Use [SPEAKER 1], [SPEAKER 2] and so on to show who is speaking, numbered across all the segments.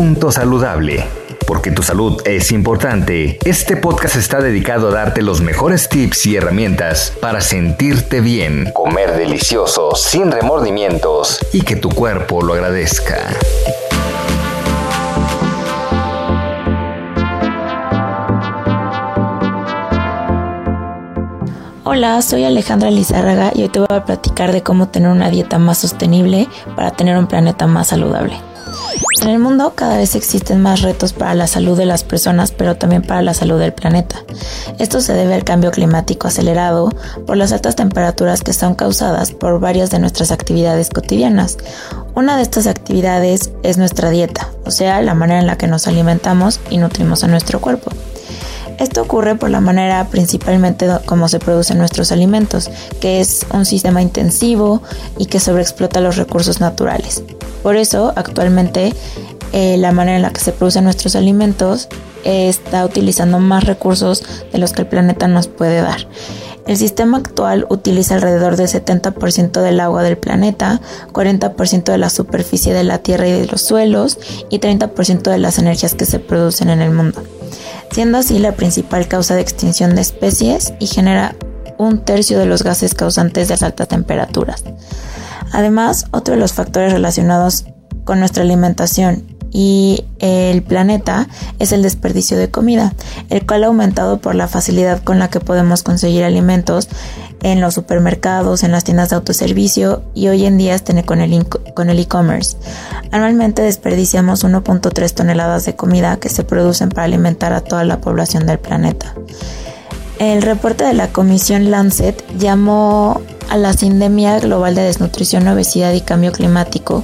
[SPEAKER 1] Punto saludable. Porque tu salud es importante, este podcast está dedicado a darte los mejores tips y herramientas para sentirte bien, comer delicioso, sin remordimientos y que tu cuerpo lo agradezca.
[SPEAKER 2] Hola, soy Alejandra Lizárraga y hoy te voy a platicar de cómo tener una dieta más sostenible para tener un planeta más saludable. En el mundo cada vez existen más retos para la salud de las personas, pero también para la salud del planeta. Esto se debe al cambio climático acelerado por las altas temperaturas que son causadas por varias de nuestras actividades cotidianas. Una de estas actividades es nuestra dieta, o sea, la manera en la que nos alimentamos y nutrimos a nuestro cuerpo. Esto ocurre por la manera principalmente como se producen nuestros alimentos, que es un sistema intensivo y que sobreexplota los recursos naturales. Por eso, actualmente, eh, la manera en la que se producen nuestros alimentos está utilizando más recursos de los que el planeta nos puede dar. El sistema actual utiliza alrededor del 70% del agua del planeta, 40% de la superficie de la Tierra y de los suelos y 30% de las energías que se producen en el mundo siendo así la principal causa de extinción de especies y genera un tercio de los gases causantes de las altas temperaturas. Además, otro de los factores relacionados con nuestra alimentación y el planeta es el desperdicio de comida, el cual ha aumentado por la facilidad con la que podemos conseguir alimentos en los supermercados, en las tiendas de autoservicio y hoy en día el con el e-commerce. Anualmente desperdiciamos 1.3 toneladas de comida que se producen para alimentar a toda la población del planeta. El reporte de la Comisión Lancet llamó a la sindemia global de desnutrición, obesidad y cambio climático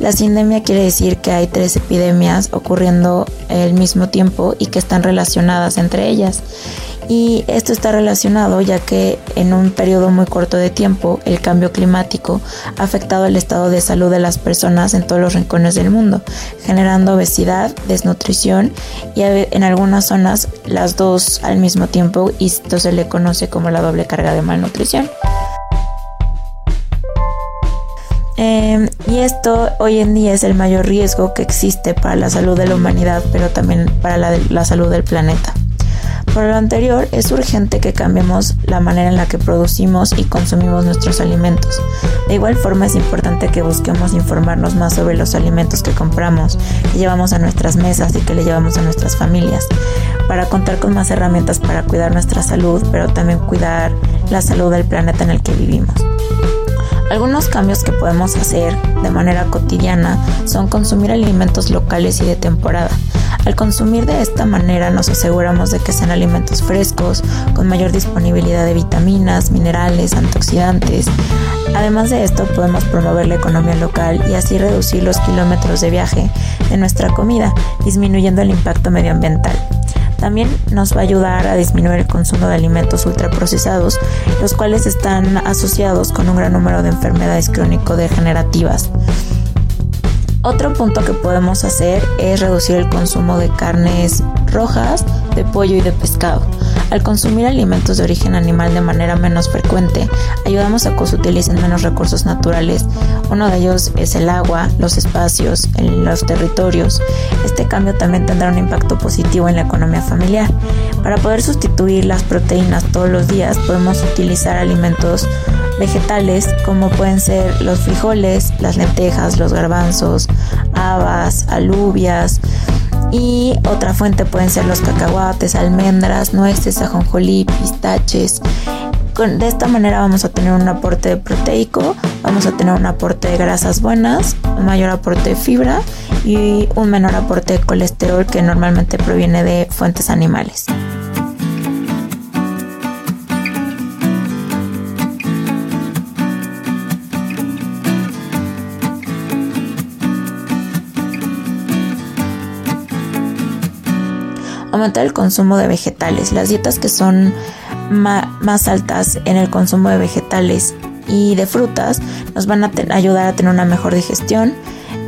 [SPEAKER 2] la sindemia quiere decir que hay tres epidemias ocurriendo al mismo tiempo y que están relacionadas entre ellas. Y esto está relacionado ya que en un periodo muy corto de tiempo el cambio climático ha afectado el estado de salud de las personas en todos los rincones del mundo, generando obesidad, desnutrición y en algunas zonas las dos al mismo tiempo y esto se le conoce como la doble carga de malnutrición. Em, y esto hoy en día es el mayor riesgo que existe para la salud de la humanidad, pero también para la, la salud del planeta. Por lo anterior, es urgente que cambiemos la manera en la que producimos y consumimos nuestros alimentos. De igual forma, es importante que busquemos informarnos más sobre los alimentos que compramos, que llevamos a nuestras mesas y que le llevamos a nuestras familias, para contar con más herramientas para cuidar nuestra salud, pero también cuidar la salud del planeta en el que vivimos. Algunos cambios que podemos hacer de manera cotidiana son consumir alimentos locales y de temporada. Al consumir de esta manera nos aseguramos de que sean alimentos frescos, con mayor disponibilidad de vitaminas, minerales, antioxidantes. Además de esto podemos promover la economía local y así reducir los kilómetros de viaje de nuestra comida, disminuyendo el impacto medioambiental. También nos va a ayudar a disminuir el consumo de alimentos ultraprocesados, los cuales están asociados con un gran número de enfermedades crónico-degenerativas. Otro punto que podemos hacer es reducir el consumo de carnes rojas, de pollo y de pescado. Al consumir alimentos de origen animal de manera menos frecuente, ayudamos a que se utilicen menos recursos naturales. Uno de ellos es el agua, los espacios, los territorios. Este cambio también tendrá un impacto positivo en la economía familiar. Para poder sustituir las proteínas todos los días, podemos utilizar alimentos vegetales como pueden ser los frijoles, las lentejas, los garbanzos, habas, alubias, y otra fuente pueden ser los cacahuates, almendras, nueces, ajonjolí, pistaches. de esta manera vamos a tener un aporte proteico, vamos a tener un aporte de grasas buenas, un mayor aporte de fibra y un menor aporte de colesterol que normalmente proviene de fuentes animales. Aumentar el consumo de vegetales. Las dietas que son más altas en el consumo de vegetales y de frutas nos van a ayudar a tener una mejor digestión.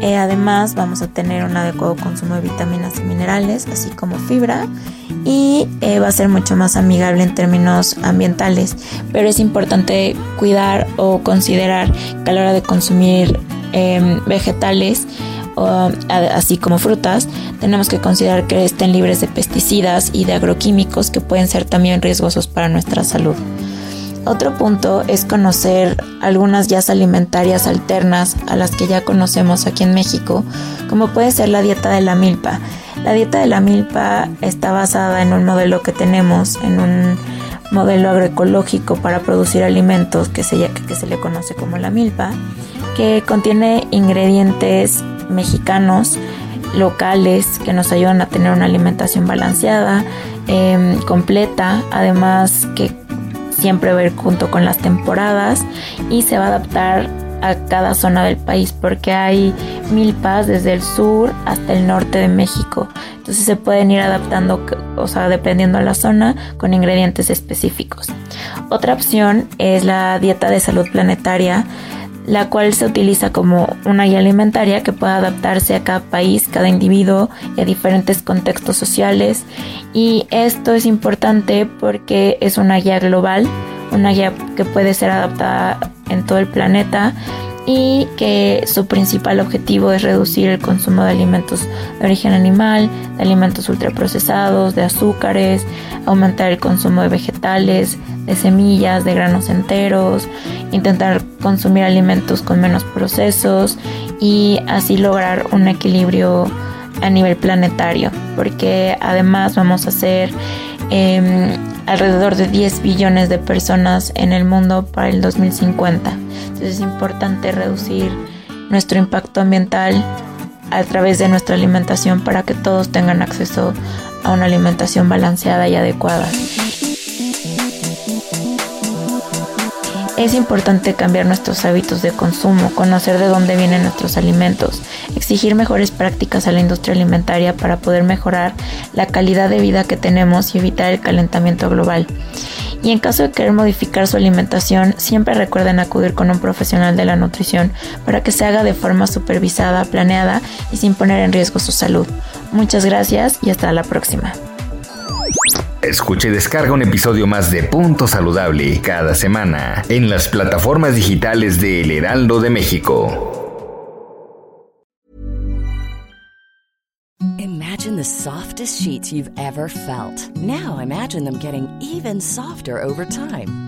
[SPEAKER 2] Eh, además vamos a tener un adecuado consumo de vitaminas y minerales, así como fibra, y eh, va a ser mucho más amigable en términos ambientales. Pero es importante cuidar o considerar que a la hora de consumir em, vegetales, así como frutas, tenemos que considerar que estén libres de pesticidas y de agroquímicos que pueden ser también riesgosos para nuestra salud. Otro punto es conocer algunas guías alimentarias alternas a las que ya conocemos aquí en México, como puede ser la dieta de la milpa. La dieta de la milpa está basada en un modelo que tenemos, en un modelo agroecológico para producir alimentos que se, que se le conoce como la milpa, que contiene ingredientes mexicanos locales que nos ayudan a tener una alimentación balanceada, em, completa, además que siempre va a ir junto con las temporadas y se va a adaptar a cada zona del país porque hay milpas desde el sur hasta el norte de México. Entonces se pueden ir adaptando, o sea, dependiendo de la zona, con ingredientes específicos. Otra opción es la dieta de salud planetaria la cual se utiliza como una guía alimentaria que puede adaptarse a cada país, cada individuo y a diferentes contextos sociales. Y esto es importante porque es una guía global, una guía que puede ser adaptada en todo el planeta y que su principal objetivo es reducir el consumo de alimentos de origen animal, de alimentos ultraprocesados, de azúcares, aumentar el consumo de vegetales, de semillas, de granos enteros, intentar consumir alimentos con menos procesos y así lograr un equilibrio a nivel planetario, porque además vamos a ser em, alrededor de 10 billones de personas en el mundo para el 2050. Entonces es importante reducir nuestro impacto ambiental a través de nuestra alimentación para que todos tengan acceso a una alimentación balanceada y adecuada. Es importante cambiar nuestros hábitos de consumo, conocer de dónde vienen nuestros alimentos, exigir mejores prácticas a la industria alimentaria para poder mejorar la calidad de vida que tenemos y evitar el calentamiento global. Y en caso de querer modificar su alimentación, siempre recuerden acudir con un profesional de la nutrición para que se haga de forma supervisada, planeada y sin poner en riesgo su salud. Muchas gracias y hasta la próxima.
[SPEAKER 1] Escuche y descarga un episodio más de Punto Saludable cada semana en las plataformas digitales de El Heraldo de México.
[SPEAKER 3] Imagine the softest sheets you've ever felt. Now imagine them getting even softer over time.